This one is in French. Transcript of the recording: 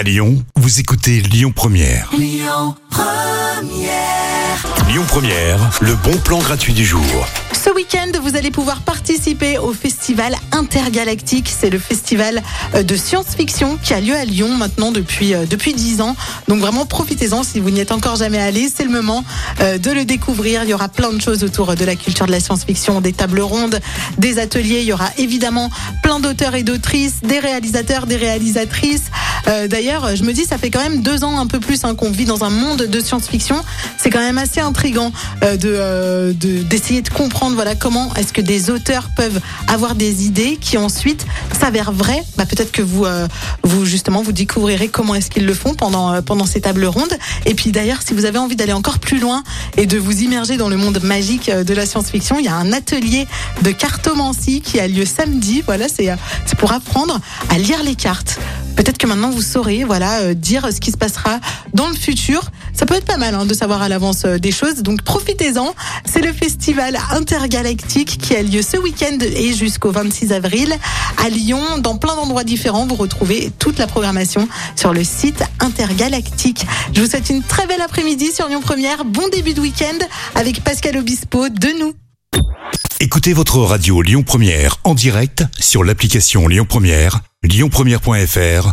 À Lyon, vous écoutez Lyon Première. Lyon Première. Lyon Première, le bon plan gratuit du jour. Ce week-end, vous allez pouvoir participer au festival intergalactique. C'est le festival euh, de science-fiction qui a lieu à Lyon maintenant depuis euh, depuis 10 ans. Donc vraiment profitez-en si vous n'y êtes encore jamais allé, c'est le moment euh, de le découvrir. Il y aura plein de choses autour de la culture de la science-fiction, des tables rondes, des ateliers. Il y aura évidemment plein d'auteurs et d'autrices, des réalisateurs, des réalisatrices. D'ailleurs, je me dis, ça fait quand même deux ans un peu plus hein, qu'on vit dans un monde de science-fiction. C'est quand même assez intrigant euh, de d'essayer de, comprendre voilà comment est-ce que des auteurs peuvent avoir des idées qui ensuite s'avèrent vraies. Bah, peut-être que vous euh, vous justement vous découvrirez comment est-ce qu'ils le font pendant euh, pendant ces tables rondes. Et puis d'ailleurs, si vous avez envie d'aller encore plus loin et de vous immerger dans le monde magique euh, de la science-fiction, il y a un atelier de cartomancie qui a lieu samedi. Voilà, c'est euh, c'est pour apprendre à lire les cartes. Peut-être que maintenant vous saurez, voilà, euh, dire ce qui se passera dans le futur. Ça peut être pas mal hein, de savoir à l'avance euh, des choses. Donc profitez-en. C'est le festival intergalactique qui a lieu ce week-end et jusqu'au 26 avril à Lyon. Dans plein d'endroits différents, vous retrouvez toute la programmation sur le site intergalactique. Je vous souhaite une très belle après-midi sur Lyon Première. Bon début de week-end avec Pascal Obispo de nous. Écoutez votre radio Lyon Première en direct sur l'application Lyon Première, lyonpremière.fr